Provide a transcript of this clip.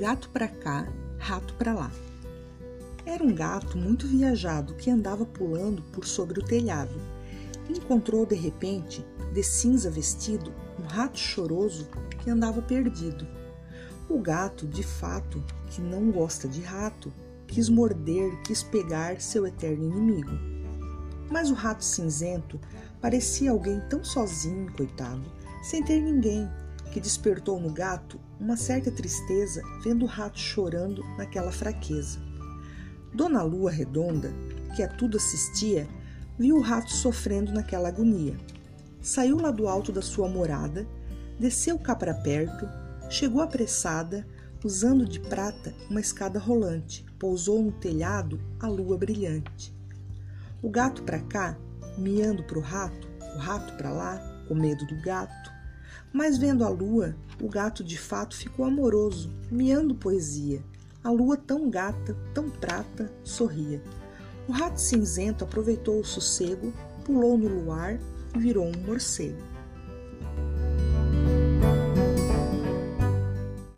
Gato para cá, rato para lá. Era um gato muito viajado que andava pulando por sobre o telhado. Encontrou de repente, de cinza vestido, um rato choroso que andava perdido. O gato, de fato, que não gosta de rato, quis morder, quis pegar seu eterno inimigo. Mas o rato cinzento parecia alguém tão sozinho, coitado, sem ter ninguém, que despertou no gato uma certa tristeza vendo o rato chorando naquela fraqueza. Dona Lua Redonda, que a tudo assistia, viu o rato sofrendo naquela agonia. Saiu lá do alto da sua morada, desceu cá para perto, chegou apressada, usando de prata uma escada rolante, pousou no telhado a lua brilhante. O gato para cá, miando para o rato, o rato para lá, com medo do gato. Mas vendo a lua, o gato de fato ficou amoroso, miando poesia. A lua tão gata, tão prata, sorria. O rato cinzento aproveitou o sossego, pulou no luar e virou um morcego.